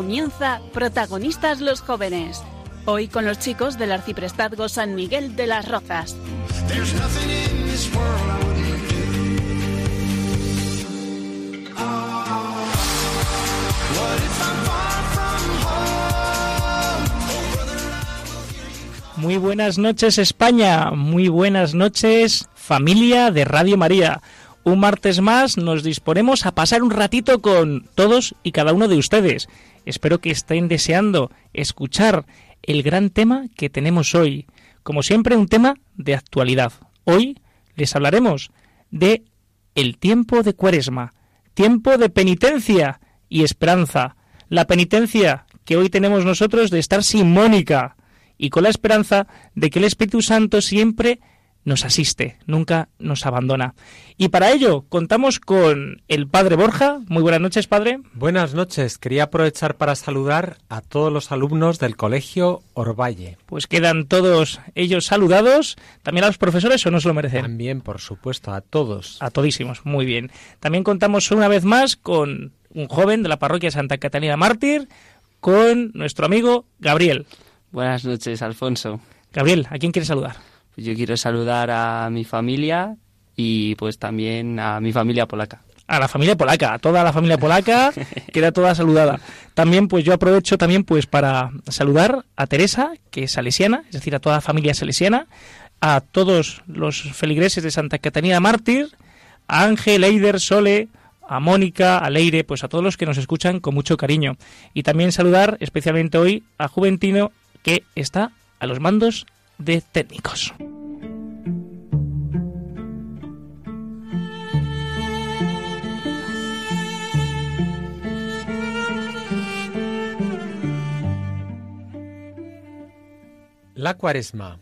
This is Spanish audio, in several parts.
Comienza Protagonistas los Jóvenes. Hoy con los chicos del Arciprestazgo San Miguel de las Rozas. Muy buenas noches España, muy buenas noches familia de Radio María. Un martes más nos disponemos a pasar un ratito con todos y cada uno de ustedes. Espero que estén deseando escuchar el gran tema que tenemos hoy. Como siempre, un tema de actualidad. Hoy les hablaremos de el tiempo de Cuaresma, tiempo de penitencia y esperanza. La penitencia que hoy tenemos nosotros de estar sin Mónica y con la esperanza de que el Espíritu Santo siempre nos asiste, nunca nos abandona. Y para ello contamos con el Padre Borja. Muy buenas noches, Padre. Buenas noches. Quería aprovechar para saludar a todos los alumnos del Colegio Orvalle. Pues quedan todos ellos saludados. ¿También a los profesores o no se lo merecen? También, por supuesto, a todos. A todísimos, muy bien. También contamos una vez más con un joven de la parroquia Santa Catalina Mártir, con nuestro amigo Gabriel. Buenas noches, Alfonso. Gabriel, ¿a quién quieres saludar? Yo quiero saludar a mi familia y pues también a mi familia polaca. A la familia polaca, a toda la familia polaca, queda toda saludada. También pues yo aprovecho también pues para saludar a Teresa, que es salesiana, es decir, a toda la familia salesiana, a todos los feligreses de Santa Catalina Mártir, a Ángel, Eider, Sole, a Mónica, a Leire, pues a todos los que nos escuchan con mucho cariño. Y también saludar especialmente hoy a Juventino, que está a los mandos de técnicos. La cuaresma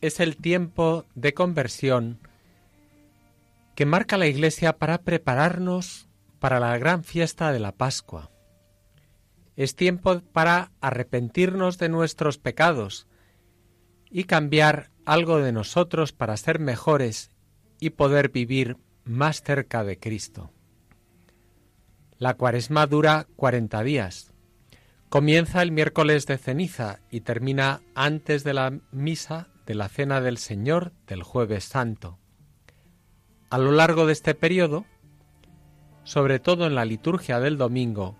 es el tiempo de conversión que marca la Iglesia para prepararnos para la gran fiesta de la Pascua. Es tiempo para arrepentirnos de nuestros pecados y cambiar algo de nosotros para ser mejores y poder vivir más cerca de Cristo. La cuaresma dura cuarenta días. Comienza el miércoles de ceniza y termina antes de la misa de la Cena del Señor del jueves santo. A lo largo de este periodo, sobre todo en la liturgia del domingo,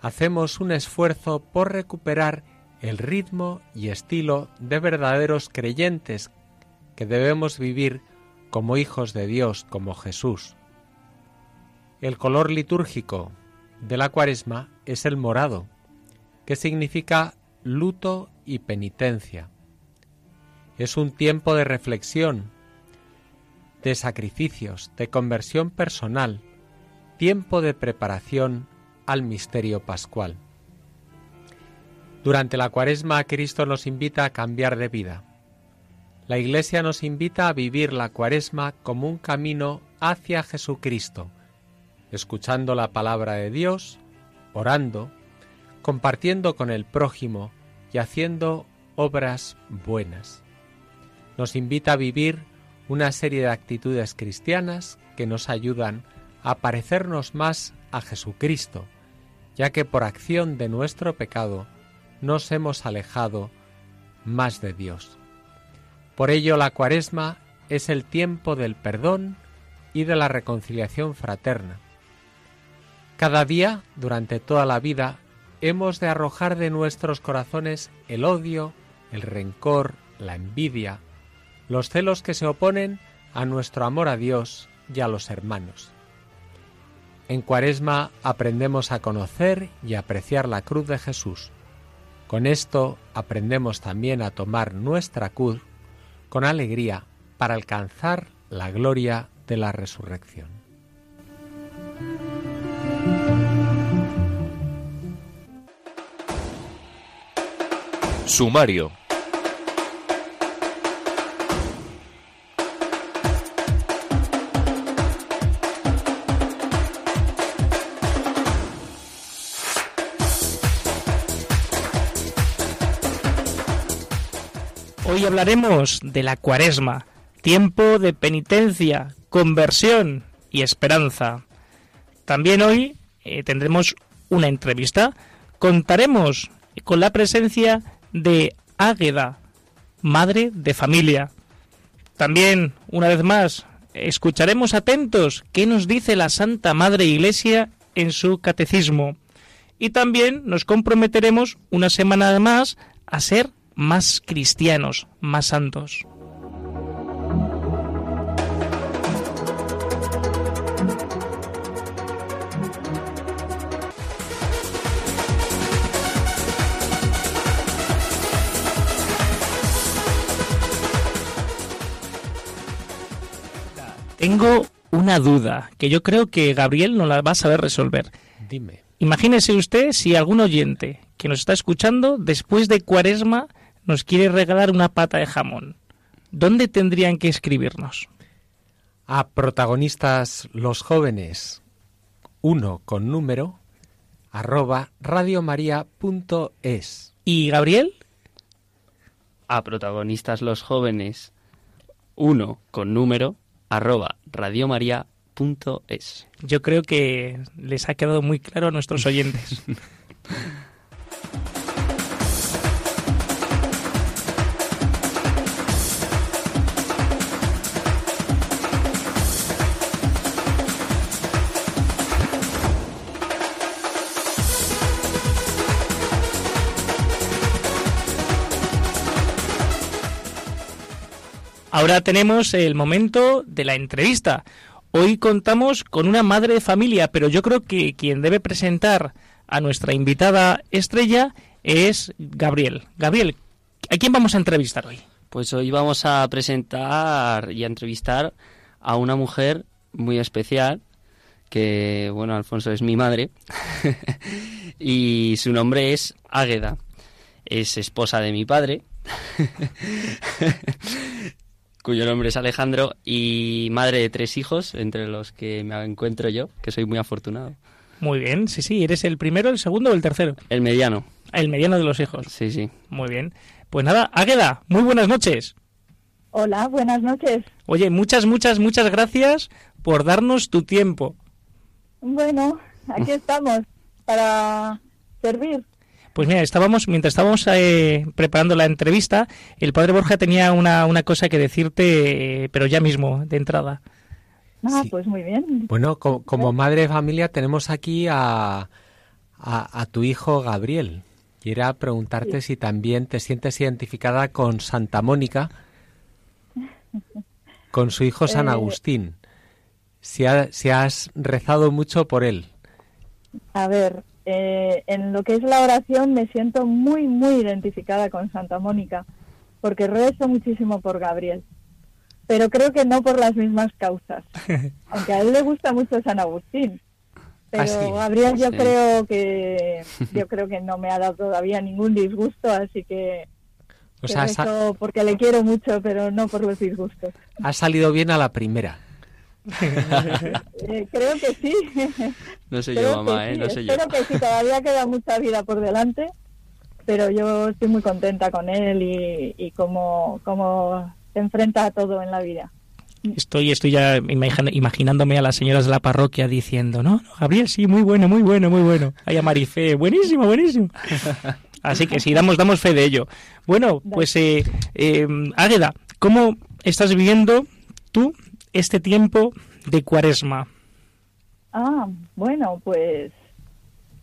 hacemos un esfuerzo por recuperar el ritmo y estilo de verdaderos creyentes que debemos vivir como hijos de Dios, como Jesús. El color litúrgico de la cuaresma es el morado, que significa luto y penitencia. Es un tiempo de reflexión, de sacrificios, de conversión personal, tiempo de preparación al misterio pascual. Durante la cuaresma Cristo nos invita a cambiar de vida. La Iglesia nos invita a vivir la cuaresma como un camino hacia Jesucristo, escuchando la palabra de Dios, orando, compartiendo con el prójimo y haciendo obras buenas. Nos invita a vivir una serie de actitudes cristianas que nos ayudan a parecernos más a Jesucristo, ya que por acción de nuestro pecado nos hemos alejado más de Dios. Por ello la cuaresma es el tiempo del perdón y de la reconciliación fraterna. Cada día, durante toda la vida, hemos de arrojar de nuestros corazones el odio, el rencor, la envidia, los celos que se oponen a nuestro amor a Dios y a los hermanos. En Cuaresma aprendemos a conocer y apreciar la cruz de Jesús, con esto aprendemos también a tomar nuestra cruz con alegría para alcanzar la gloria de la resurrección. Sumario. Hablaremos de la cuaresma, tiempo de penitencia, conversión y esperanza. También hoy eh, tendremos una entrevista. Contaremos con la presencia de Águeda, madre de familia. También, una vez más, escucharemos atentos qué nos dice la Santa Madre Iglesia en su catecismo. Y también nos comprometeremos una semana más a ser más cristianos, más santos. Tengo una duda que yo creo que Gabriel no la va a saber resolver. Dime. Imagínese usted si algún oyente que nos está escuchando después de Cuaresma nos quiere regalar una pata de jamón. ¿Dónde tendrían que escribirnos? A protagonistas los jóvenes, uno con número, arroba radiomaria.es. ¿Y Gabriel? A protagonistas los jóvenes, uno con número, arroba radiomaria.es. Yo creo que les ha quedado muy claro a nuestros oyentes. Ahora tenemos el momento de la entrevista. Hoy contamos con una madre de familia, pero yo creo que quien debe presentar a nuestra invitada estrella es Gabriel. Gabriel, ¿a quién vamos a entrevistar hoy? Pues hoy vamos a presentar y a entrevistar a una mujer muy especial, que, bueno, Alfonso es mi madre, y su nombre es Águeda. Es esposa de mi padre. cuyo nombre es Alejandro, y madre de tres hijos, entre los que me encuentro yo, que soy muy afortunado. Muy bien, sí, sí, ¿eres el primero, el segundo o el tercero? El mediano. El mediano de los hijos. Sí, sí. Muy bien. Pues nada, Águeda, muy buenas noches. Hola, buenas noches. Oye, muchas, muchas, muchas gracias por darnos tu tiempo. Bueno, aquí estamos para servir. Pues mira, estábamos, mientras estábamos eh, preparando la entrevista, el padre Borja tenía una, una cosa que decirte, eh, pero ya mismo, de entrada. Ah, Sí. pues muy bien. Bueno, co- como madre de familia tenemos aquí a, a, a tu hijo Gabriel. Quiera preguntarte si también te sientes identificada con Santa Mónica, con su hijo San Eh, Agustín. Si, ha- si has rezado mucho por él. A ver, eh, en lo que es la oración me siento muy, muy identificada con Santa Mónica, porque rezo muchísimo por Gabriel, pero creo que no por las mismas causas, aunque a él le gusta mucho San Agustín. Pero Ah, sí. Gabriel yo Sí. creo que yo creo que no me ha dado todavía ningún disgusto, así que, O sea, porque le quiero mucho, pero no por los disgustos. has salido bien a la primera. Eh, creo que sí. No Creo yo, mamá, que ¿eh? sí, No yo. Espero que sí, todavía queda mucha vida por delante, pero yo estoy muy contenta con él y, y cómo, cómo se enfrenta a todo en la vida. Estoy, estoy ya imaginándome a las señoras de la parroquia diciendo, no, no, Gabriel, sí, muy bueno, muy bueno, muy bueno. Ay, a Marifé, buenísimo, buenísimo. Así que sí, damos, damos fe de ello. Bueno, pues, eh, eh, Águeda, ¿cómo estás viviendo tú este tiempo de cuaresma? Ah, bueno, pues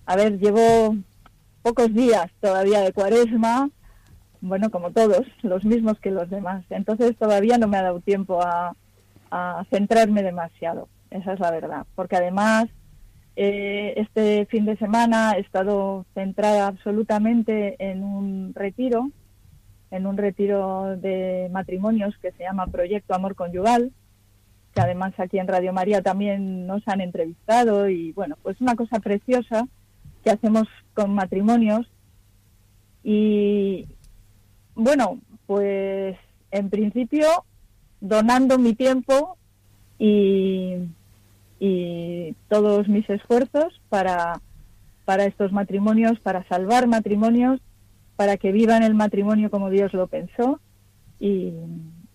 a ver, llevo pocos días todavía de cuaresma, bueno, como todos, los mismos que los demás. Entonces todavía no me ha dado tiempo a, centrarme demasiado, esa es la verdad. Porque además, eh, este fin de semana he estado centrada absolutamente en un retiro, en un retiro de matrimonios que se llama Proyecto Amor Conyugal, que además aquí en Radio María también nos han entrevistado y bueno, pues una cosa preciosa que hacemos con matrimonios y bueno, pues en principio donando mi tiempo y, y todos mis esfuerzos para, para estos matrimonios, para salvar matrimonios, para que vivan el matrimonio como Dios lo pensó y,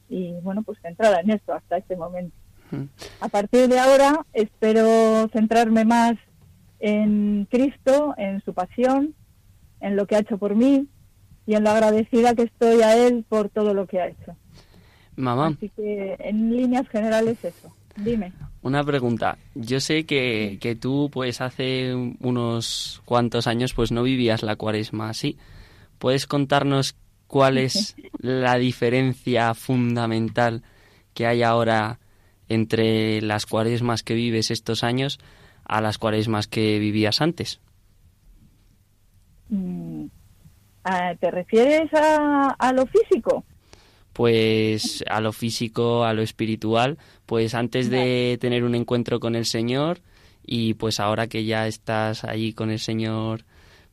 y bueno, pues centrada en esto hasta este momento. A partir de ahora espero centrarme más en Cristo, en su pasión, en lo que ha hecho por mí y en lo agradecida que estoy a Él por todo lo que ha hecho. Mamá. Así que en líneas generales eso. Dime. Una pregunta. Yo sé que, que tú, pues hace unos cuantos años, pues no vivías la cuaresma así. ¿Puedes contarnos cuál es la diferencia fundamental que hay ahora entre las cuaresmas que vives estos años a las cuaresmas que vivías antes? Mm, ah, ¿Te refieres a, a lo físico? pues a lo físico, a lo espiritual, pues antes de tener un encuentro con el Señor y pues ahora que ya estás ahí con el Señor,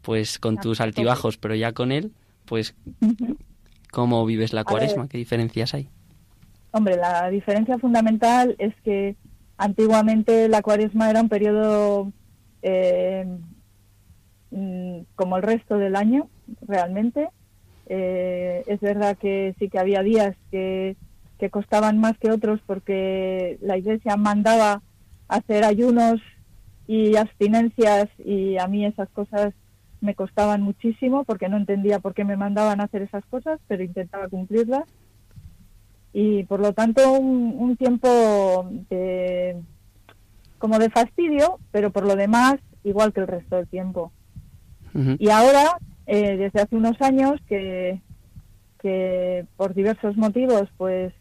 pues con tus altibajos, pero ya con Él, pues ¿cómo vives la cuaresma? ¿Qué diferencias hay? Hombre, la diferencia fundamental es que antiguamente la cuaresma era un periodo eh, mm, como el resto del año, realmente, eh, es verdad que sí que había días que, que costaban más que otros porque la Iglesia mandaba hacer ayunos y abstinencias y a mí esas cosas me costaban muchísimo porque no entendía por qué me mandaban a hacer esas cosas, pero intentaba cumplirlas. Y por lo tanto un, un tiempo de, como de fastidio, pero por lo demás igual que el resto del tiempo. Y ahora eh, desde hace unos años que, que por diversos motivos pues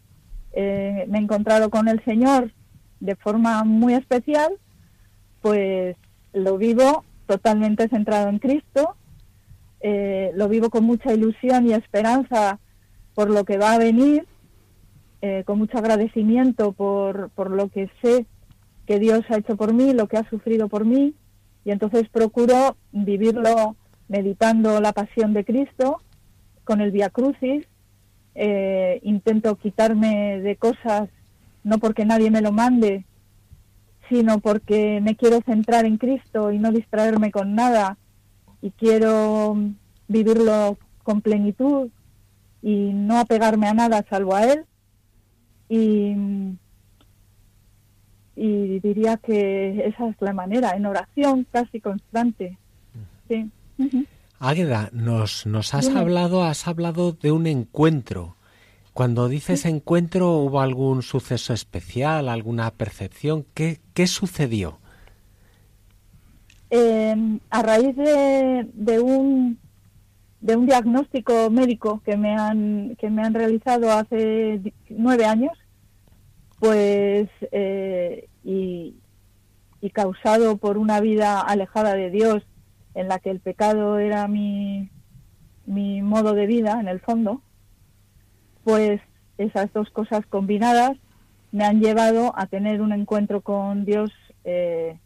eh, me he encontrado con el Señor de forma muy especial, pues lo vivo totalmente centrado en Cristo, eh, lo vivo con mucha ilusión y esperanza por lo que va a venir, con mucho agradecimiento por, por lo que sé que Dios ha hecho por mí, lo que ha sufrido por mí, y entonces procuro vivirlo meditando la pasión de Cristo con el Via Crucis. Eh, intento quitarme de cosas no porque nadie me lo mande, sino porque me quiero centrar en Cristo y no distraerme con nada y quiero vivirlo con plenitud y no apegarme a nada salvo a Él. Y, y diría que esa es la manera, en oración casi constante. Sí. Águeda, nos, nos has hablado, has hablado de un encuentro. Cuando dices encuentro, ¿hubo algún suceso especial, alguna percepción? ¿Qué, qué sucedió? Eh, a raíz de, de, un de un diagnóstico médico que me han que me han realizado hace nueve años, pues eh, y, causado por una vida alejada de Dios en la que el pecado era mi, mi modo de vida, en el fondo, pues esas dos cosas combinadas me han llevado a tener un encuentro con Dios eh,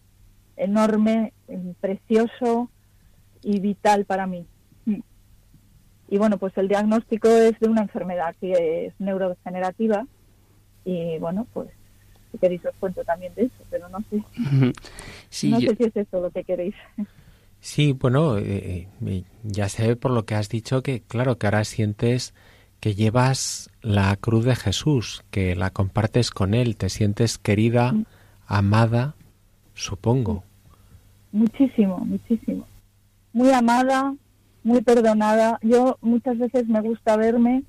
enorme, precioso y vital para mí. Y bueno, pues el diagnóstico es de una enfermedad que es neurodegenerativa y bueno, pues si queréis os cuento también de eso, pero no sé. no sé si es eso lo que queréis. Sí, bueno, eh, eh, ya se ve por lo que has dicho que, claro, que ahora sientes que llevas la cruz de Jesús, que la compartes con Él, te sientes querida, mm. amada, supongo. Muchísimo, muchísimo. Muy amada, muy perdonada. Yo muchas veces me gusta verme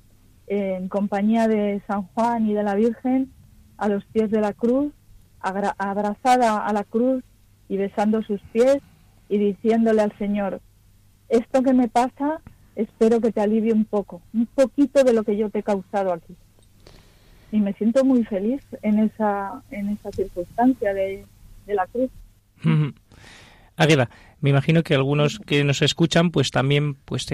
en compañía de San Juan y de la Virgen a los pies de la cruz, abrazada a la cruz y besando sus pies y diciéndole al Señor, esto que me pasa, espero que te alivie un poco, un poquito de lo que yo te he causado aquí. Y me siento muy feliz en esa, en esa circunstancia de, la cruz. Águeda, me imagino que algunos que nos escuchan pues también pues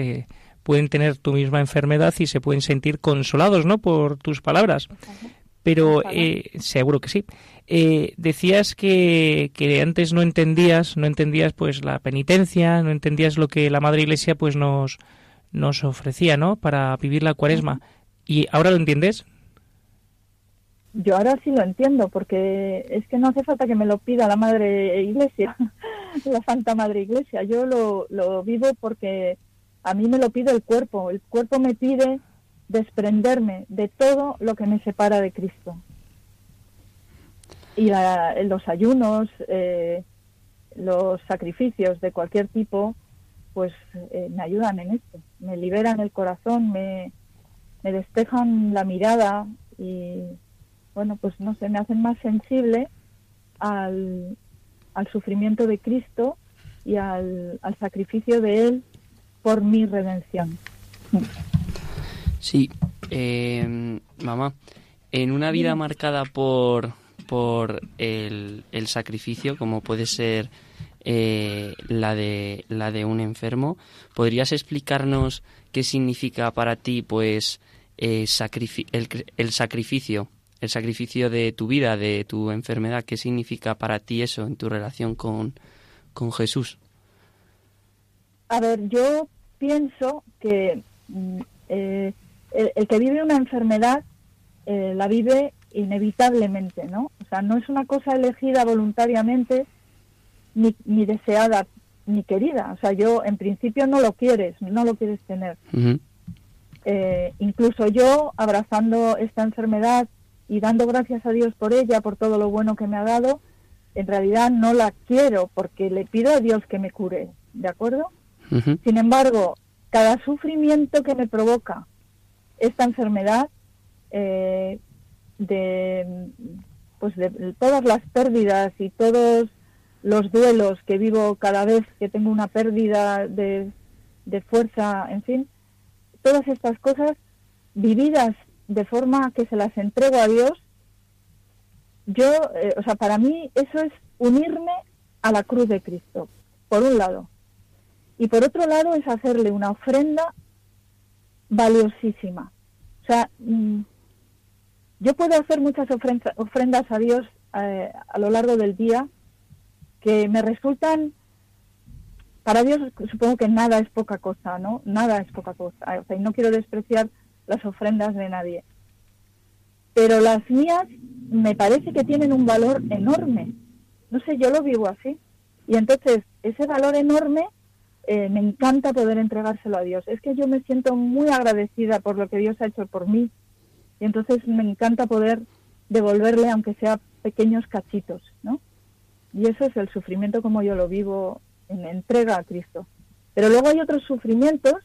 pueden tener tu misma enfermedad y se pueden sentir consolados, ¿no? Por tus palabras. Pero eh, seguro que sí. Eh, decías que, que, antes no entendías, no entendías pues la penitencia, no entendías lo que la Madre Iglesia pues nos, nos ofrecía, ¿no? Para vivir la cuaresma. ¿Y ahora lo entiendes? Yo ahora sí lo entiendo, porque es que no hace falta que me lo pida la Madre Iglesia, la Santa Madre Iglesia. Yo lo, lo vivo porque a mí me lo pide el cuerpo. El cuerpo me pide desprenderme de todo lo que me separa de Cristo. Y los ayunos, eh, los sacrificios de cualquier tipo, pues eh, me ayudan en esto. Me liberan el corazón, me, me despejan la mirada y, bueno, pues no sé, me hacen más sensible al, sufrimiento de Cristo y al sacrificio de Él por mi redención. Sí, eh, mamá, en una vida marcada por, por el, el sacrificio, como puede ser eh, la, de, la de un enfermo, ¿podrías explicarnos qué significa para ti pues eh, el, el sacrificio, el sacrificio de tu vida, de tu enfermedad? ¿Qué significa para ti eso en tu relación con, con Jesús? A ver, yo pienso que mm, eh, el, que vive una enfermedad eh, la vive inevitablemente, ¿no? O sea, no es una cosa elegida voluntariamente ni, ni deseada ni querida. O sea, yo en principio no lo quieres, no lo quieres tener. Eh, incluso yo abrazando esta enfermedad y dando gracias a Dios por ella, por todo lo bueno que me ha dado, en realidad no la quiero porque le pido a Dios que me cure, ¿de acuerdo? Sin embargo, cada sufrimiento que me provoca esta enfermedad, eh, de, pues de todas las pérdidas y todos los duelos que vivo cada vez que tengo una pérdida de, fuerza, en fin, todas estas cosas vividas de forma que se las entrego a Dios, yo, eh, o sea, para mí eso es unirme a la cruz de Cristo, por un lado. Y por otro lado es hacerle una ofrenda valiosísima. O sea, mm, yo puedo hacer muchas ofrendas a Dios eh, a lo largo del día que me resultan, para Dios supongo que nada es poca cosa, ¿no? Nada es poca cosa. O sea, y no quiero despreciar las ofrendas de nadie. Pero las mías me parece que tienen un valor enorme. No sé, yo lo vivo así. Y entonces, ese valor enorme eh, me encanta poder entregárselo a Dios. Es que yo me siento muy agradecida por lo que Dios ha hecho por mí. Y entonces me encanta poder devolverle, aunque sea pequeños cachitos, ¿no? Y eso es el sufrimiento como yo lo vivo en entrega a Cristo. Pero luego hay otros sufrimientos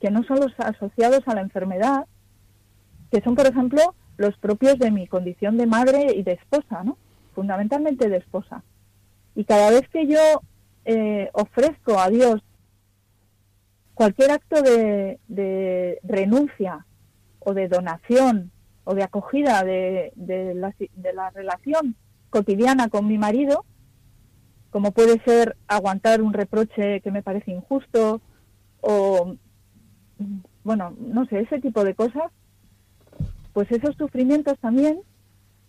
que no son los asociados a la enfermedad, que son, por ejemplo, los propios de mi condición de madre y de esposa, ¿no? Fundamentalmente de esposa. Y cada vez que yo eh, ofrezco a Dios cualquier acto de, renuncia o de donación o de acogida de, la, relación cotidiana con mi marido, como puede ser aguantar un reproche que me parece injusto o, bueno, no sé, ese tipo de cosas, pues esos sufrimientos también,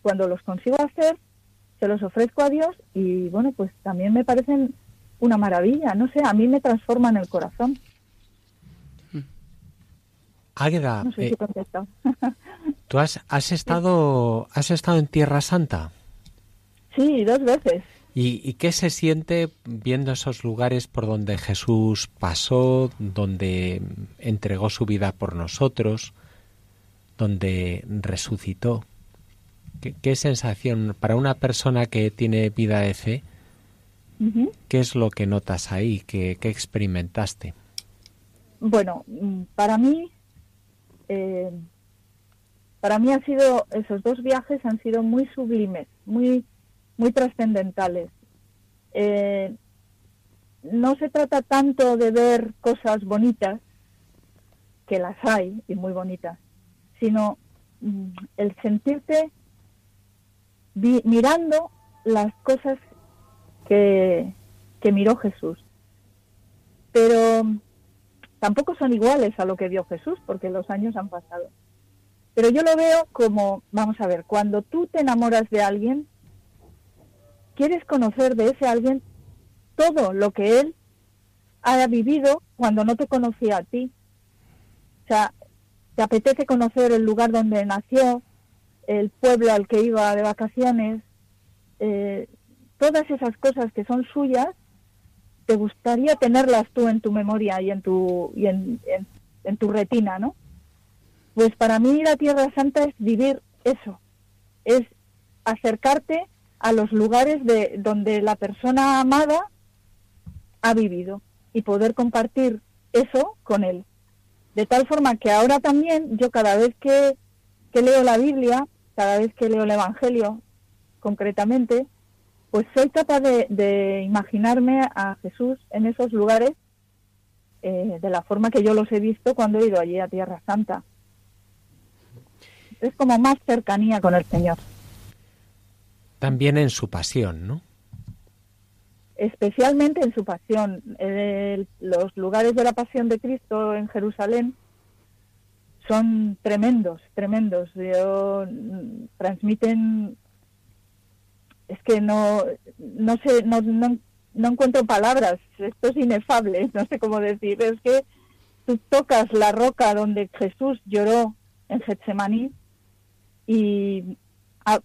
cuando los consigo hacer, se los ofrezco a Dios y, bueno, pues también me parecen una maravilla, no sé, a mí me transforman el corazón. Águeda, eh, ¿tú has, has, estado, has estado en Tierra Santa? Sí, dos veces. ¿Y, qué se siente viendo esos lugares por donde Jesús pasó, donde entregó su vida por nosotros, donde resucitó? ¿Qué, sensación para una persona que tiene vida de fe? ¿Qué es lo que notas ahí? ¿Qué, qué experimentaste? Bueno, para mí eh, para mí ha sido esos dos viajes han sido muy sublimes, muy muy trascendentales. Eh, no se trata tanto de ver cosas bonitas, que las hay y muy bonitas, sino mm, el sentirte mirando las cosas que, que miró Jesús. Pero tampoco son iguales a lo que vio Jesús, porque los años han pasado. Pero yo lo veo como, vamos a ver, cuando tú te enamoras de alguien, quieres conocer de ese alguien todo lo que él ha vivido cuando no te conocía a ti. O sea, te apetece conocer el lugar donde nació, el pueblo al que iba de vacaciones, eh, todas esas cosas que son suyas, te gustaría tenerlas tú en tu memoria y en tu, y en, en tu retina, ¿no? Pues para mí ir a Tierra Santa es vivir eso, es acercarte a los lugares de donde la persona amada ha vivido y poder compartir eso con él. De tal forma que ahora también yo cada vez que, leo la Biblia, cada vez que leo el Evangelio concretamente, pues soy capaz de, imaginarme a Jesús en esos lugares eh, de la forma que yo los he visto cuando he ido allí a Tierra Santa. Es como más cercanía con el Señor. También en su pasión, ¿no? especialmente en su pasión. los lugares de la pasión de Cristo en Jerusalén son tremendos, tremendos. Yo, mm, transmiten, es que no, no sé, no, no, no encuentro palabras. Esto es inefable, no sé cómo decir. Es que tú tocas la roca donde Jesús lloró en Getsemaní y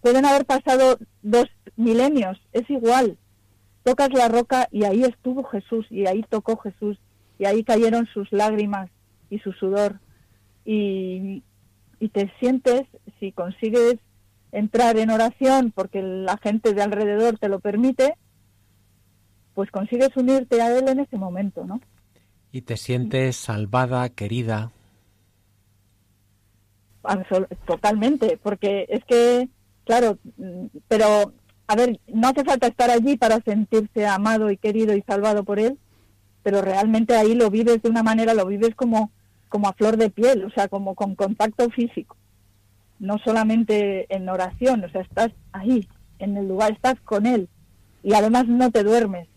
pueden haber pasado dos milenios, es igual tocas la roca y ahí estuvo Jesús y ahí tocó Jesús y ahí cayeron sus lágrimas y su sudor y, te sientes, si consigues entrar en oración porque la gente de alrededor te lo permite, pues consigues unirte a Él en ese momento, ¿no? Y te sientes salvada, querida. Totalmente, porque es que, claro, pero a ver, no hace falta estar allí para sentirse amado y querido y salvado por él, pero realmente ahí lo vives de una manera, lo vives como, como a flor de piel, o sea, como con contacto físico, no solamente en oración, o sea, estás ahí, en el lugar, estás con él y además no te duermes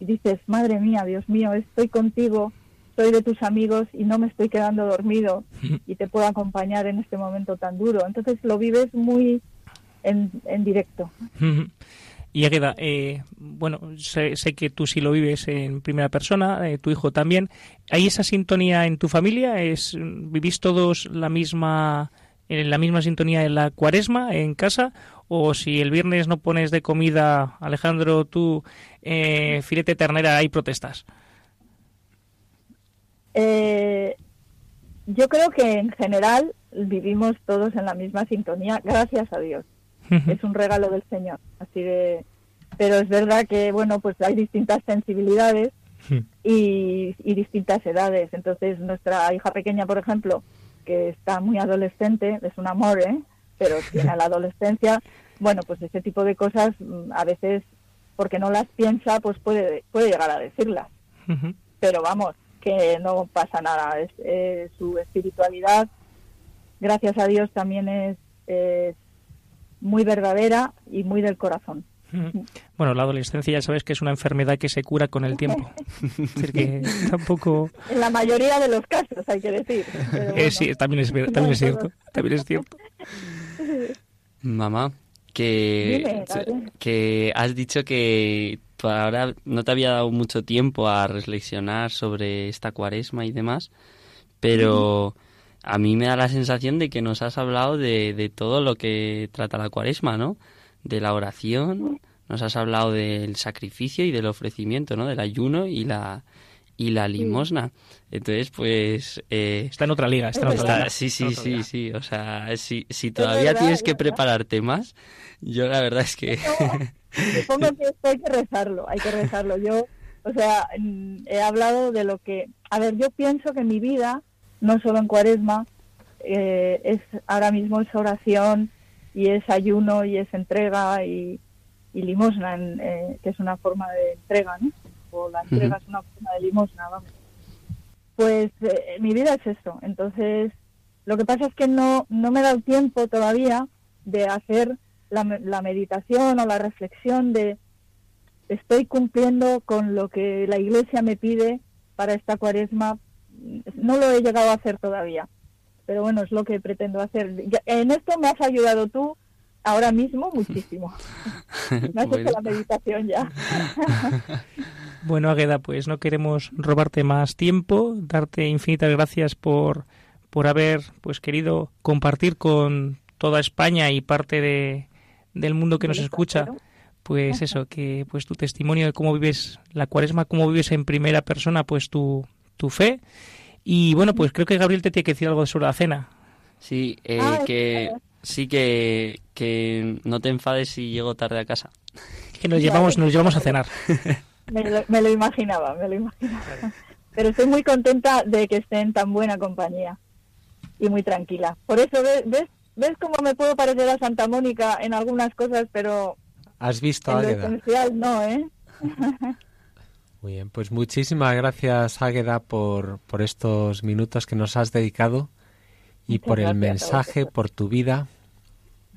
y dices, madre mía, Dios mío, estoy contigo, soy de tus amigos y no me estoy quedando dormido y te puedo acompañar en este momento tan duro. Entonces lo vives muy en, directo. Y queda, eh, bueno, sé, que tú sí lo vives en primera persona, eh, tu hijo también. ¿Hay esa sintonía en tu familia? ¿Es, ¿Vivís todos la misma, en la misma sintonía en la cuaresma, en casa? ¿O si el viernes no pones de comida, Alejandro, tú, eh, filete ternera, hay protestas? Eh, yo creo que en general vivimos todos en la misma sintonía, gracias a Dios es un regalo del Señor. Así de, pero es verdad que bueno, pues hay distintas sensibilidades y, distintas edades. Entonces nuestra hija pequeña, por ejemplo, que está muy adolescente, es un amor, ¿eh? pero tiene la adolescencia, bueno, pues ese tipo de cosas mm, a veces porque no las piensa, pues puede puede llegar a decirlas. Pero vamos, que no pasa nada. Es, su espiritualidad, gracias a Dios, también es, es muy verdadera y muy del corazón. Bueno, la adolescencia ya sabes que es una enfermedad que se cura con el tiempo. que tampoco... En la mayoría de los casos, hay que decir. Eh, sí, también es, también es cierto. También es cierto. Mamá, que, que has dicho que ahora no te había dado mucho tiempo a reflexionar sobre esta cuaresma y demás, pero a mí me da la sensación de que nos has hablado de, de todo lo que trata la cuaresma, ¿no? De la oración, nos has hablado del sacrificio y del ofrecimiento, ¿no? Del ayuno y la y la limosna. Entonces, pues... Eh, está en otra liga, está en otra liga. Sí, sí, sí, sí. O sea, si, si todavía tienes que prepararte más, yo la verdad es que... Supongo que hay que rezarlo, hay que rezarlo. Yo, o sea, he hablado de lo que... A ver, yo pienso que mi vida no solo en cuaresma, eh, es ahora mismo es oración y es ayuno y es entrega y, limosna, eh, que es una forma de entrega, ¿no? O la entrega es una forma de limosna, vamos. Pues eh, mi vida es eso. Entonces, lo que pasa es que no, no me da el tiempo todavía de hacer la, la meditación o la reflexión de estoy cumpliendo con lo que la iglesia me pide para esta cuaresma no lo he llegado a hacer todavía. Pero bueno, es lo que pretendo hacer. En esto me has ayudado tú ahora mismo muchísimo. Me has hecho la meditación ya. bueno, Agueda, pues no queremos robarte más tiempo, darte infinitas gracias por, por haber pues querido compartir con toda España y parte de, del mundo que nos escucha pues eso, que pues tu testimonio de cómo vives la cuaresma, cómo vives en primera persona pues tu, tu fe. Y bueno, pues creo que Gabriel te tiene que decir algo sobre la cena. Sí, eh, ah, que sí que, que no te enfades si llego tarde a casa. Que nos llevamos, nos llevamos a cenar. Me lo, me lo imaginaba, me lo imaginaba. Pero estoy muy contenta de que esté en tan buena compañía y muy tranquila. Por eso, ¿ves, ves, ves cómo me puedo parecer a Santa Mónica en algunas cosas, pero ¿Has visto a Águeda? no, ¿eh? Muy bien, pues muchísimas gracias Águeda por, por estos minutos que nos has dedicado y por el mensaje, por tu vida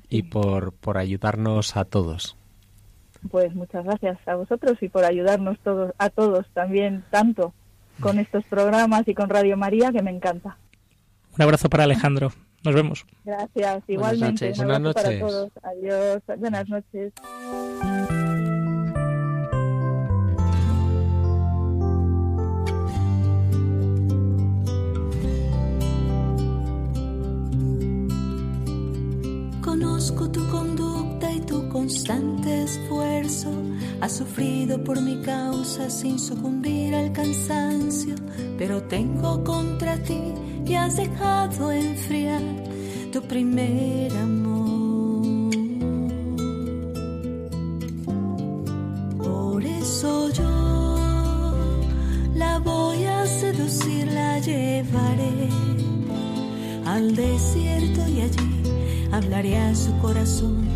y por, por ayudarnos a todos. Pues muchas gracias a vosotros y por ayudarnos todos, a todos también tanto con estos programas y con Radio María que me encanta. Un abrazo para Alejandro. Nos vemos. Gracias, igualmente. Buenas noches. para todos. Adiós. Buenas noches. Conozco tu conducta y tu constante esfuerzo. Has sufrido por mi causa sin sucumbir al cansancio, pero tengo contra ti y has dejado enfriar tu primer amor. Por eso yo la voy a seducir, la llevaré al desierto y allí hablaré a su corazón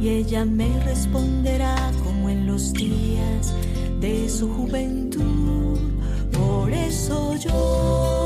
y ella me responderá como en los días de su juventud. Por eso yo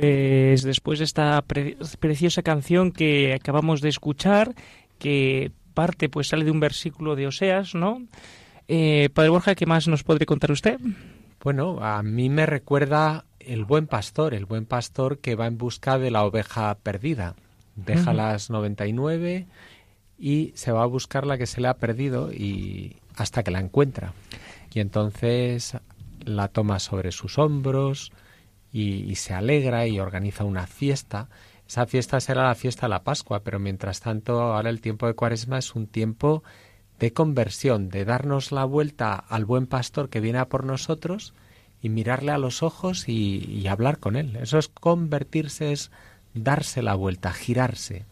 Pues después de esta pre- preciosa canción que acabamos de escuchar, que parte pues sale de un versículo de Oseas, ¿no? Eh, Padre Borja, ¿qué más nos podría contar usted? Bueno, a mí me recuerda el buen pastor, el buen pastor que va en busca de la oveja perdida. Deja Ujú. las 99 y se va a buscar la que se le ha perdido y hasta que la encuentra. Y entonces la toma sobre sus hombros y, se alegra y organiza una fiesta. Esa fiesta será la fiesta de la Pascua, pero mientras tanto ahora el tiempo de Cuaresma es un tiempo de conversión, de darnos la vuelta al buen pastor que viene a por nosotros y mirarle a los ojos y, y hablar con él. Eso es convertirse, es darse la vuelta, girarse,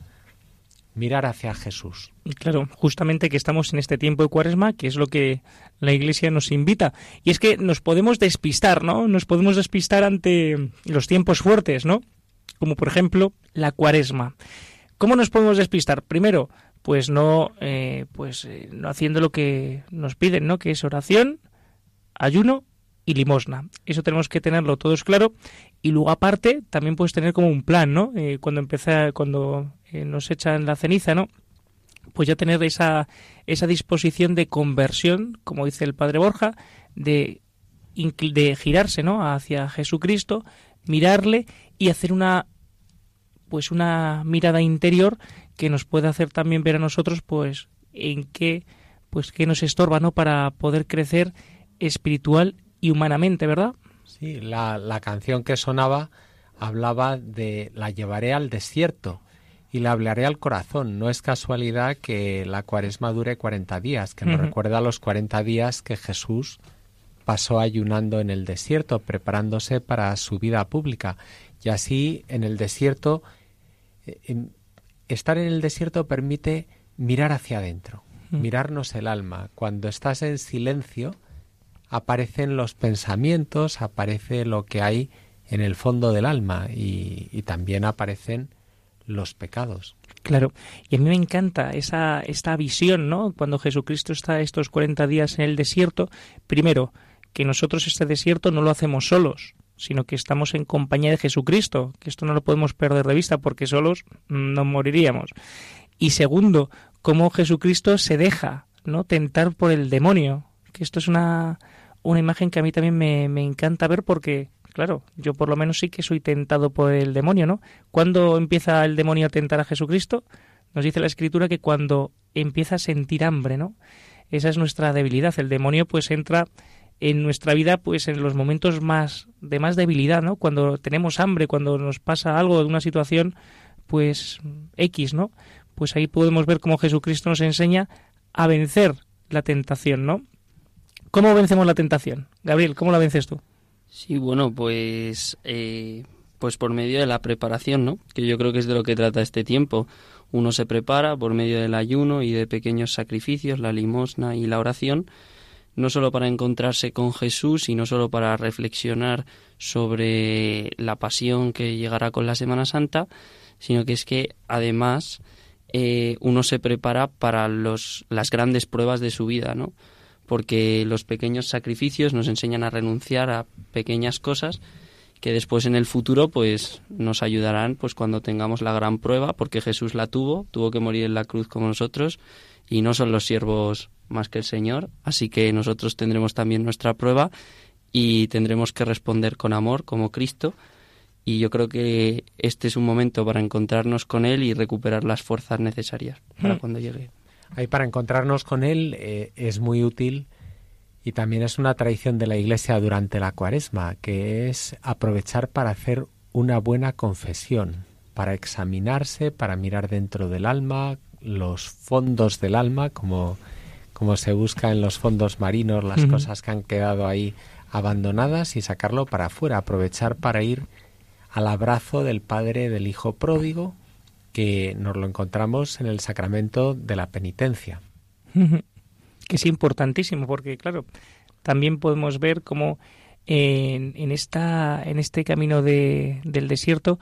mirar hacia Jesús. Claro, justamente que estamos en este tiempo de cuaresma, que es lo que la Iglesia nos invita. Y es que nos podemos despistar, ¿no? Nos podemos despistar ante los tiempos fuertes, ¿no? Como por ejemplo la cuaresma. ¿Cómo nos podemos despistar? Primero, pues no, eh, pues eh, no haciendo lo que nos piden, ¿no? Que es oración, ayuno y limosna. Eso tenemos que tenerlo todos claro. Y luego aparte también puedes tener como un plan, ¿no? Eh, cuando empieza, cuando eh, nos echan la ceniza, ¿no? Pues ya tener esa, esa disposición de conversión, como dice el Padre Borja, de, de girarse, ¿no? Hacia Jesucristo, mirarle y hacer una pues una mirada interior que nos puede hacer también ver a nosotros pues en qué pues qué nos estorba no para poder crecer espiritual y humanamente verdad Sí, la, la canción que sonaba hablaba de la llevaré al desierto y la hablaré al corazón. No es casualidad que la cuaresma dure 40 días, que nos recuerda los 40 días que Jesús pasó ayunando en el desierto, preparándose para su vida pública. Y así en el desierto, eh, estar en el desierto permite mirar hacia adentro, mirarnos el alma. Cuando estás en silencio, aparecen los pensamientos, aparece lo que hay en el fondo del alma y, también aparecen los pecados. Claro, y a mí me encanta esa esta visión, ¿no? Cuando Jesucristo está estos 40 días en el desierto, primero, que nosotros este desierto no lo hacemos solos, sino que estamos en compañía de Jesucristo, que esto no lo podemos perder de vista porque solos nos moriríamos. Y segundo, cómo Jesucristo se deja, ¿no? tentar por el demonio, que esto es una una imagen que a mí también me, me encanta ver porque claro, yo por lo menos sí que soy tentado por el demonio, ¿no? ¿Cuándo empieza el demonio a tentar a Jesucristo? Nos dice la escritura que cuando empieza a sentir hambre, ¿no? Esa es nuestra debilidad. El demonio pues entra en nuestra vida pues en los momentos más de más debilidad, ¿no? Cuando tenemos hambre, cuando nos pasa algo de una situación pues X, ¿no? Pues ahí podemos ver cómo Jesucristo nos enseña a vencer la tentación, ¿no? ¿Cómo vencemos la tentación? Gabriel, ¿cómo la vences tú? Sí, bueno, pues, eh, pues por medio de la preparación, ¿no? Que yo creo que es de lo que trata este tiempo. Uno se prepara por medio del ayuno y de pequeños sacrificios, la limosna y la oración, no solo para encontrarse con Jesús y no solo para reflexionar sobre la pasión que llegará con la Semana Santa, sino que es que además eh, uno se prepara para los, las grandes pruebas de su vida, ¿no? Porque los pequeños sacrificios nos enseñan a renunciar a pequeñas cosas que después en el futuro pues nos ayudarán pues cuando tengamos la gran prueba porque Jesús la tuvo, tuvo que morir en la cruz como nosotros y no son los siervos más que el Señor, así que nosotros tendremos también nuestra prueba y tendremos que responder con amor como Cristo y yo creo que este es un momento para encontrarnos con él y recuperar las fuerzas necesarias para Hmm. cuando llegue. Ahí para encontrarnos con Él eh, es muy útil y también es una tradición de la Iglesia durante la cuaresma, que es aprovechar para hacer una buena confesión, para examinarse, para mirar dentro del alma, los fondos del alma, como, como se busca en los fondos marinos, las cosas que han quedado ahí abandonadas y sacarlo para afuera, aprovechar para ir al abrazo del Padre del Hijo pródigo que nos lo encontramos en el sacramento de la penitencia. que es importantísimo porque claro también podemos ver cómo en, en esta en este camino de, del desierto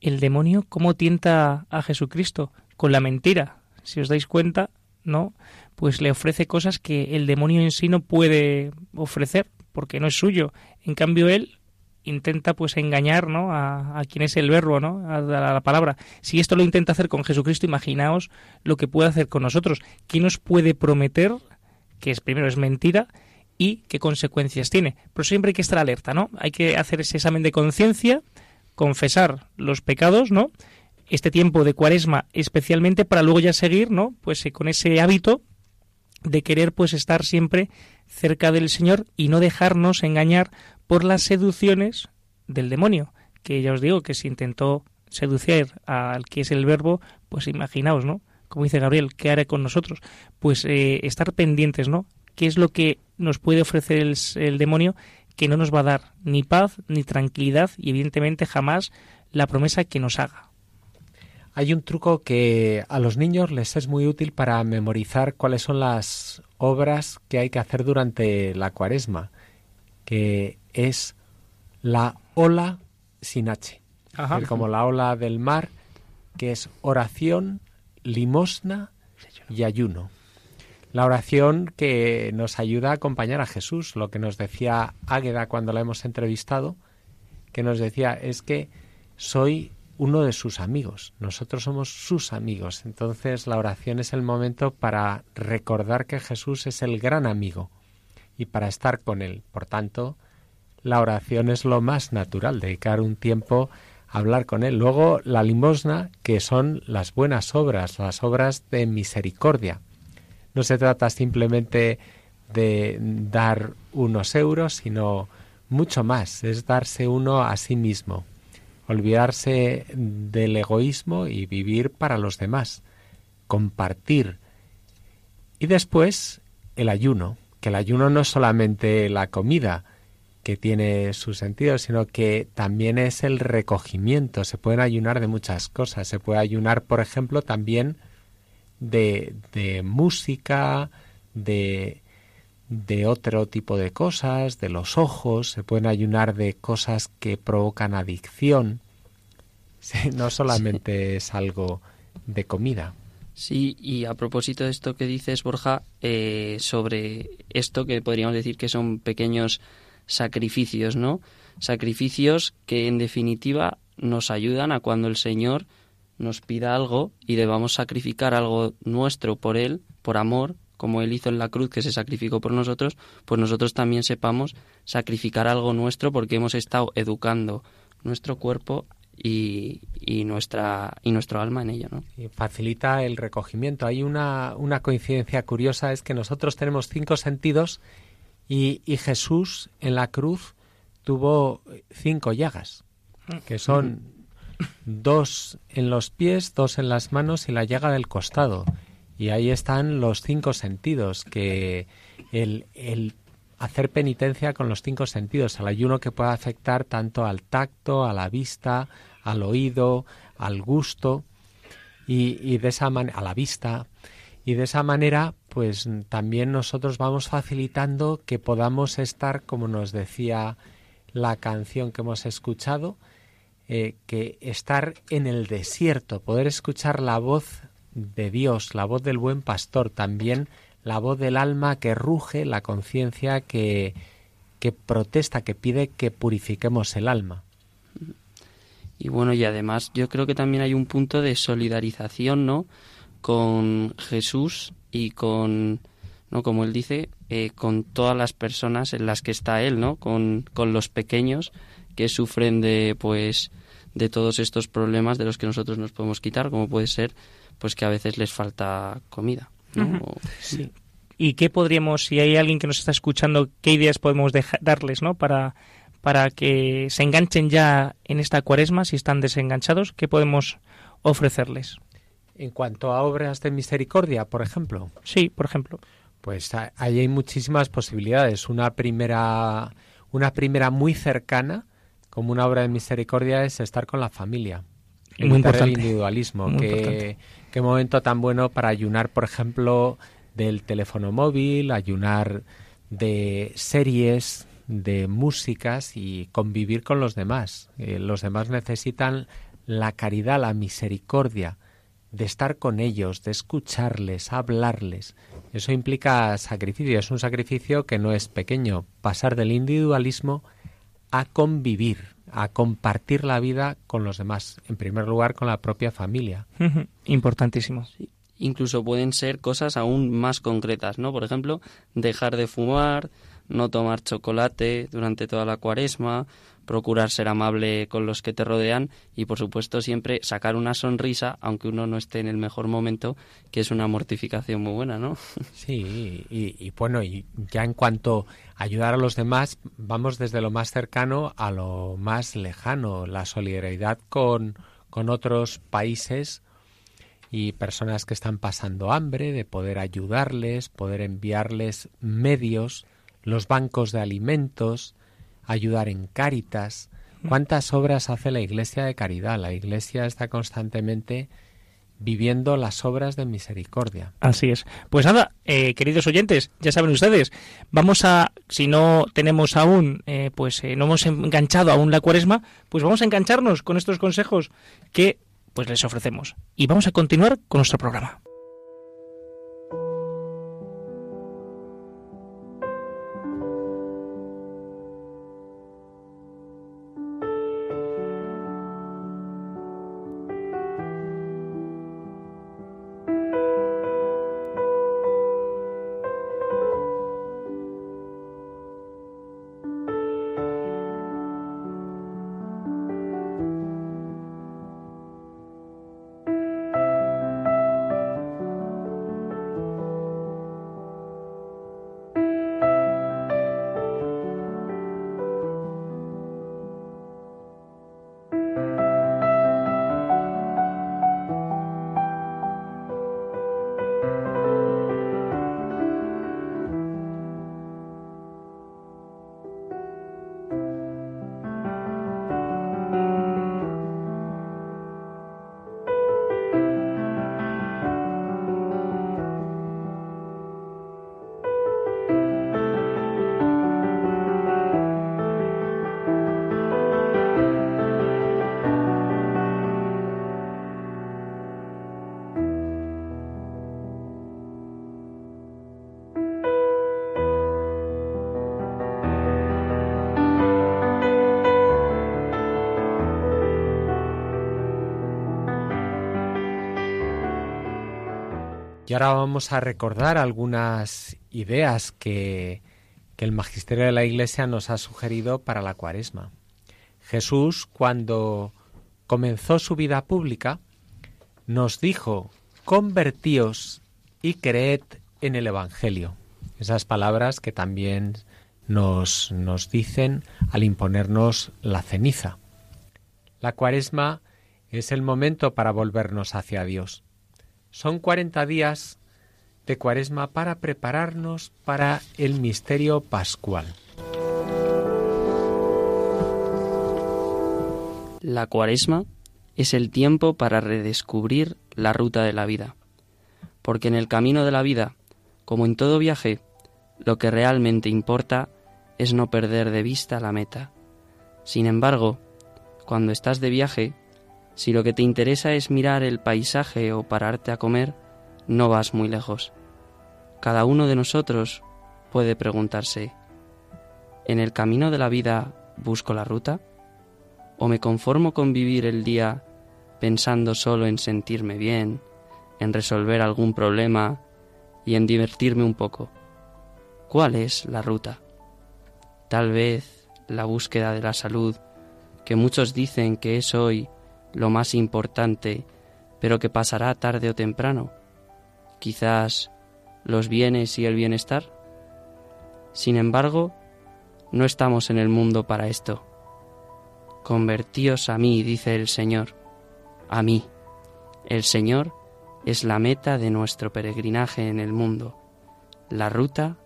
el demonio cómo tienta a Jesucristo con la mentira. Si os dais cuenta no pues le ofrece cosas que el demonio en sí no puede ofrecer porque no es suyo. En cambio él intenta pues engañar ¿no? a, quien es el verbo, ¿no? a, a la palabra. Si esto lo intenta hacer con Jesucristo, imaginaos lo que puede hacer con nosotros. ¿Qué nos puede prometer? Que es primero es mentira y qué consecuencias tiene. Pero siempre hay que estar alerta, ¿no? Hay que hacer ese examen de conciencia, confesar los pecados, ¿no? Este tiempo de Cuaresma especialmente para luego ya seguir, ¿no? Pues eh, con ese hábito de querer pues estar siempre cerca del Señor y no dejarnos engañar por las seducciones del demonio, que ya os digo que si intentó seducir al que es el verbo, pues imaginaos, ¿no? Como dice Gabriel, ¿qué hará con nosotros? Pues eh, estar pendientes, ¿no? ¿Qué es lo que nos puede ofrecer el, el demonio que no nos va a dar ni paz ni tranquilidad y evidentemente jamás la promesa que nos haga? Hay un truco que a los niños les es muy útil para memorizar cuáles son las obras que hay que hacer durante la cuaresma, que es la ola sin H. Ajá. Es decir, como la ola del mar, que es oración, limosna y ayuno. La oración que nos ayuda a acompañar a Jesús, lo que nos decía Águeda cuando la hemos entrevistado, que nos decía es que soy uno de sus amigos, nosotros somos sus amigos. Entonces la oración es el momento para recordar que Jesús es el gran amigo y para estar con él. Por tanto, la oración es lo más natural, dedicar un tiempo a hablar con él. Luego la limosna, que son las buenas obras, las obras de misericordia. No se trata simplemente de dar unos euros, sino mucho más, es darse uno a sí mismo, olvidarse del egoísmo y vivir para los demás, compartir. Y después el ayuno, que el ayuno no es solamente la comida, que tiene su sentido, sino que también es el recogimiento. Se pueden ayunar de muchas cosas. Se puede ayunar, por ejemplo, también de, de música, de, de otro tipo de cosas, de los ojos, se pueden ayunar de cosas que provocan adicción. Sí, no solamente sí. es algo de comida. Sí, y a propósito de esto que dices, Borja, eh, sobre esto que podríamos decir que son pequeños sacrificios, ¿no? Sacrificios que en definitiva nos ayudan a cuando el Señor nos pida algo y debamos sacrificar algo nuestro por Él, por amor, como Él hizo en la cruz que se sacrificó por nosotros, pues nosotros también sepamos sacrificar algo nuestro porque hemos estado educando nuestro cuerpo y, y, nuestra y nuestro alma en ello, ¿no? Y facilita el recogimiento. Hay una, una coincidencia curiosa, es que nosotros tenemos cinco sentidos y, y Jesús en la cruz tuvo cinco llagas, que son dos en los pies, dos en las manos y la llaga del costado. Y ahí están los cinco sentidos, que el, el hacer penitencia con los cinco sentidos, el ayuno que puede afectar tanto al tacto, a la vista, al oído, al gusto y, y de esa manera a la vista. Y de esa manera pues también nosotros vamos facilitando que podamos estar como nos decía la canción que hemos escuchado eh, que estar en el desierto poder escuchar la voz de Dios la voz del buen pastor también la voz del alma que ruge la conciencia que que protesta que pide que purifiquemos el alma y bueno, y además yo creo que también hay un punto de solidarización, ¿no? Con Jesús y con, ¿no? Como él dice, eh, con todas las personas en las que está él, ¿no? Con, con los pequeños que sufren de, pues, de todos estos problemas de los que nosotros nos podemos quitar, como puede ser, pues, que a veces les falta comida, ¿no? Uh -huh. o, sí. ¿Y qué podríamos, si hay alguien que nos está escuchando, qué ideas podemos dejar, darles, ¿no? Para para que se enganchen ya en esta cuaresma, si están desenganchados, ¿qué podemos ofrecerles? En cuanto a obras de misericordia, por ejemplo. Sí, por ejemplo. Pues ahí hay muchísimas posibilidades. Una primera, una primera muy cercana, como una obra de misericordia, es estar con la familia. Muy evitar el individualismo. Muy importante. Qué momento tan bueno para ayunar, por ejemplo, del teléfono móvil, ayunar de series, de músicas y convivir con los demás. Eh, los demás necesitan la caridad, la misericordia, de estar con ellos, de escucharles, hablarles. Eso implica sacrificio, es un sacrificio que no es pequeño, pasar del individualismo a convivir, a compartir la vida con los demás, en primer lugar con la propia familia. Importantísimo. Incluso pueden ser cosas aún más concretas, ¿no? Por ejemplo, dejar de fumar, no tomar chocolate durante toda la cuaresma, procurar ser amable con los que te rodean y, por supuesto, siempre sacar una sonrisa, aunque uno no esté en el mejor momento, que es una mortificación muy buena, ¿no? Sí, y, y bueno, y ya en cuanto a ayudar a los demás, vamos desde lo más cercano a lo más lejano, la solidaridad con, con otros países y personas que están pasando hambre, de poder ayudarles, poder enviarles medios, los bancos de alimentos, ayudar en Cáritas. ¿Cuántas obras hace la Iglesia de caridad? La Iglesia está constantemente viviendo las obras de misericordia. Así es. Pues nada, eh, queridos oyentes, ya saben ustedes, vamos a, si no tenemos aún, eh, pues eh, no hemos enganchado aún la cuaresma, pues vamos a engancharnos con estos consejos que pues les ofrecemos. Y vamos a continuar con nuestro programa. Y ahora vamos a recordar algunas ideas que, que el magisterio de la Iglesia nos ha sugerido para la cuaresma. Jesús, cuando comenzó su vida pública, nos dijo, convertíos y creed en el Evangelio. Esas palabras que también nos, nos dicen al imponernos la ceniza. La cuaresma es el momento para volvernos hacia Dios. Son 40 días de cuaresma para prepararnos para el misterio pascual. La cuaresma es el tiempo para redescubrir la ruta de la vida, porque en el camino de la vida, como en todo viaje, lo que realmente importa es no perder de vista la meta. Sin embargo, cuando estás de viaje, si lo que te interesa es mirar el paisaje o pararte a comer, no vas muy lejos. Cada uno de nosotros puede preguntarse, ¿en el camino de la vida busco la ruta? ¿O me conformo con vivir el día pensando solo en sentirme bien, en resolver algún problema y en divertirme un poco? ¿Cuál es la ruta? Tal vez la búsqueda de la salud, que muchos dicen que es hoy lo más importante, pero que pasará tarde o temprano. Quizás los bienes y el bienestar. Sin embargo, no estamos en el mundo para esto. Convertíos a mí, dice el Señor, a mí. El Señor es la meta de nuestro peregrinaje en el mundo. La ruta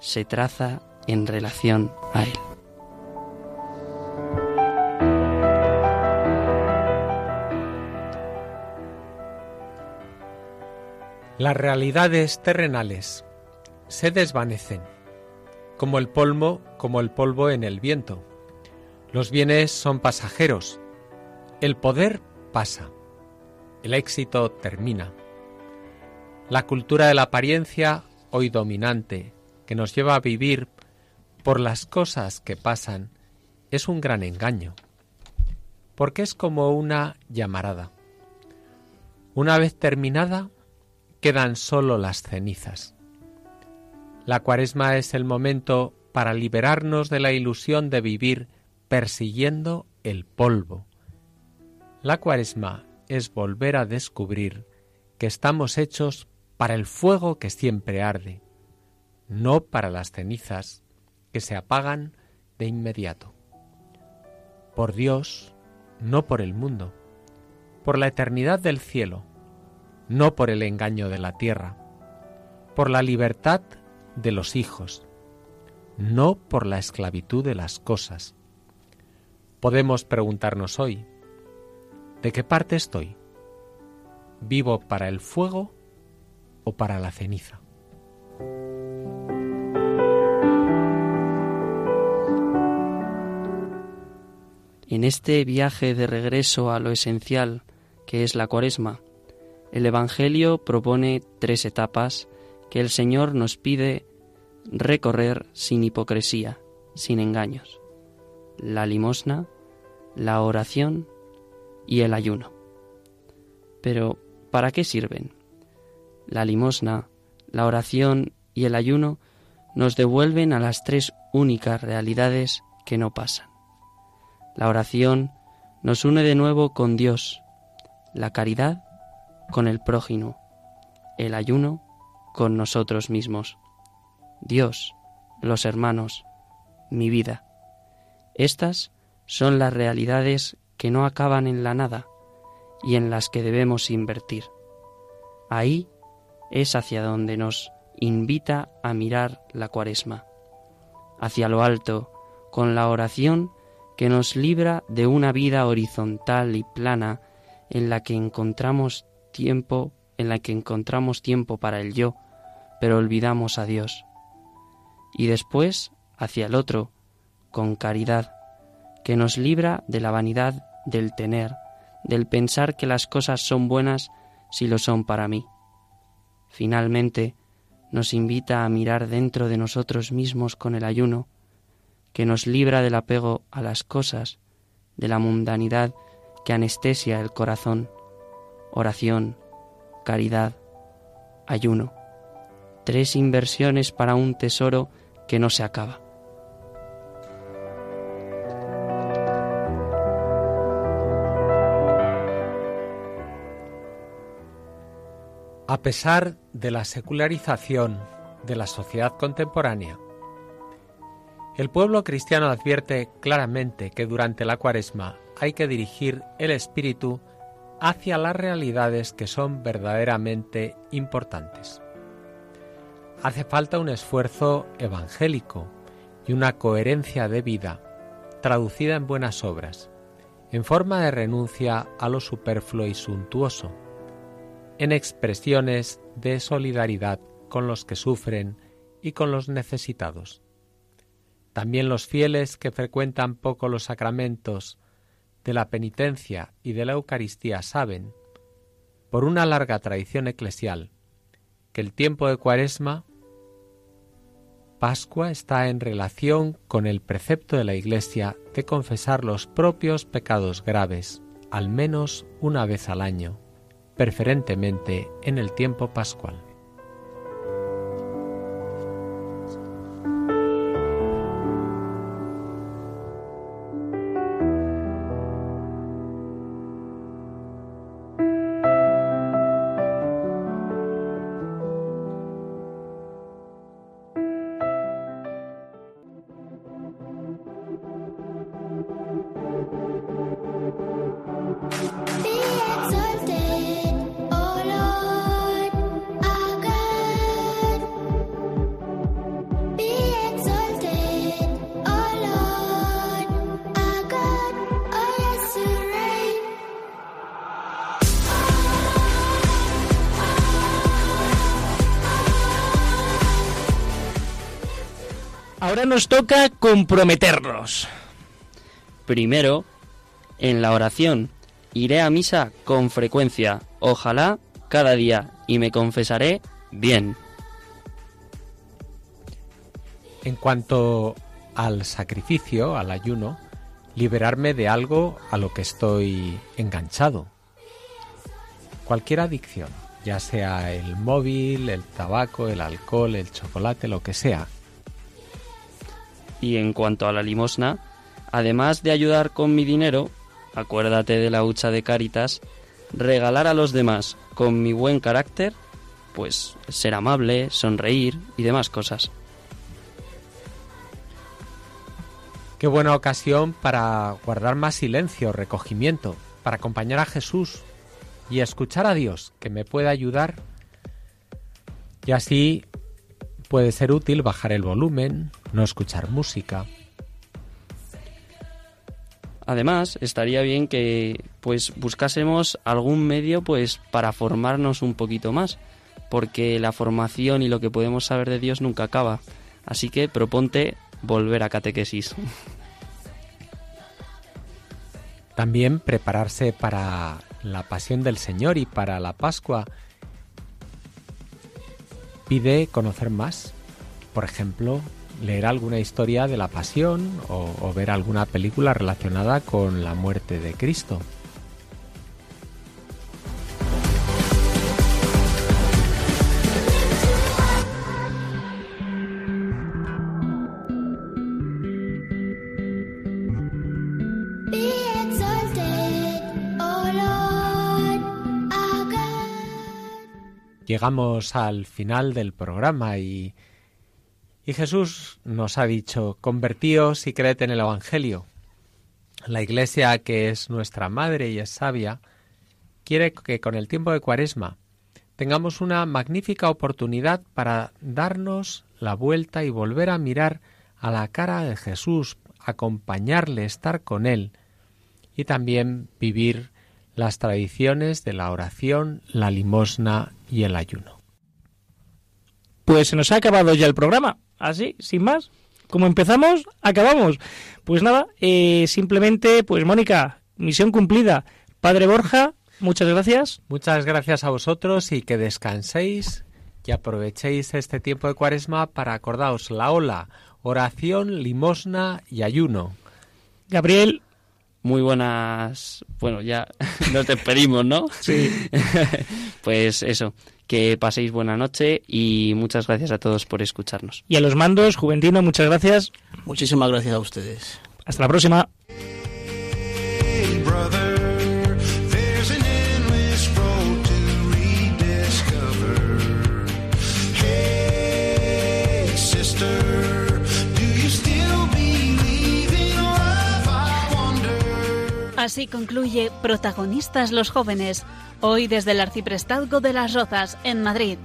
se traza en relación a Él. Las realidades terrenales se desvanecen, como el polvo, como el polvo en el viento. Los bienes son pasajeros, el poder pasa, el éxito termina. La cultura de la apariencia, hoy dominante, que nos lleva a vivir por las cosas que pasan, es un gran engaño, porque es como una llamarada. Una vez terminada, quedan solo las cenizas. La cuaresma es el momento para liberarnos de la ilusión de vivir persiguiendo el polvo. La cuaresma es volver a descubrir que estamos hechos para el fuego que siempre arde, no para las cenizas que se apagan de inmediato. Por Dios, no por el mundo, por la eternidad del cielo, no por el engaño de la tierra, por la libertad de los hijos, no por la esclavitud de las cosas. Podemos preguntarnos hoy, ¿de qué parte estoy? ¿Vivo para el fuego o para la ceniza? En este viaje de regreso a lo esencial, que es la cuaresma, el Evangelio propone tres etapas que el Señor nos pide recorrer sin hipocresía, sin engaños. La limosna, la oración y el ayuno. Pero, ¿para qué sirven? La limosna, la oración y el ayuno nos devuelven a las tres únicas realidades que no pasan. La oración nos une de nuevo con Dios, la caridad con el prójimo, el ayuno con nosotros mismos. Dios, los hermanos, mi vida. Estas son las realidades que no acaban en la nada y en las que debemos invertir. Ahí es hacia donde nos invita a mirar la cuaresma, hacia lo alto, con la oración que nos libra de una vida horizontal y plana en la que encontramos tiempo, en la que encontramos tiempo para el yo, pero olvidamos a Dios. Y después hacia el otro, con caridad, que nos libra de la vanidad del tener, del pensar que las cosas son buenas si lo son para mí. Finalmente, nos invita a mirar dentro de nosotros mismos con el ayuno, que nos libra del apego a las cosas, de la mundanidad que anestesia el corazón, oración, caridad, ayuno. Tres inversiones para un tesoro que no se acaba. A pesar de la secularización de la sociedad contemporánea, el pueblo cristiano advierte claramente que durante la cuaresma hay que dirigir el espíritu hacia las realidades que son verdaderamente importantes. Hace falta un esfuerzo evangélico y una coherencia de vida traducida en buenas obras, en forma de renuncia a lo superfluo y suntuoso, en expresiones de solidaridad con los que sufren y con los necesitados. También los fieles que frecuentan poco los sacramentos de la penitencia y de la Eucaristía saben, por una larga tradición eclesial, que el tiempo de Cuaresma, Pascua, está en relación con el precepto de la Iglesia de confesar los propios pecados graves, al menos una vez al año, preferentemente en el tiempo pascual. Nos toca comprometernos. Primero, en la oración, iré a misa con frecuencia, ojalá cada día, y me confesaré bien. En cuanto al sacrificio, al ayuno, liberarme de algo a lo que estoy enganchado. Cualquier adicción, ya sea el móvil, el tabaco, el alcohol, el chocolate, lo que sea. Y en cuanto a la limosna, además de ayudar con mi dinero, acuérdate de la hucha de Cáritas, regalar a los demás con mi buen carácter, pues ser amable, sonreír y demás cosas. Qué buena ocasión para guardar más silencio, recogimiento, para acompañar a Jesús y escuchar a Dios, que me puede ayudar. Y así puede ser útil bajar el volumen, no escuchar música. Además, estaría bien que pues buscásemos algún medio pues para formarnos un poquito más, porque la formación y lo que podemos saber de Dios nunca acaba. Así que proponte volver a catequesis. También prepararse para la pasión del Señor y para la Pascua. Pide conocer más. Por ejemplo, leer alguna historia de la pasión o, ver alguna película relacionada con la muerte de Cristo. Llegamos al final del programa y, y Jesús nos ha dicho, convertíos y creed en el Evangelio. La Iglesia, que es nuestra madre y es sabia, quiere que con el tiempo de Cuaresma tengamos una magnífica oportunidad para darnos la vuelta y volver a mirar a la cara de Jesús, acompañarle, estar con Él y también vivir las tradiciones de la oración, la limosna y el ayuno. Pues se nos ha acabado ya el programa. Así, sin más. Como empezamos, acabamos. Pues nada, eh, simplemente, pues Mónica, misión cumplida. Padre Borja, muchas gracias. Muchas gracias a vosotros y que descanséis y aprovechéis este tiempo de cuaresma para acordaos la ola, oración, limosna y ayuno. Gabriel, Muy buenas. Bueno, ya nos despedimos, ¿no? Sí. pues eso, que paséis buena noche y muchas gracias a todos por escucharnos. y a los mandos, Juventino, muchas gracias. Muchísimas gracias a ustedes. Hasta la próxima. Así concluye Protagonistas los jóvenes, hoy desde el Arciprestazgo de las Rozas, en Madrid.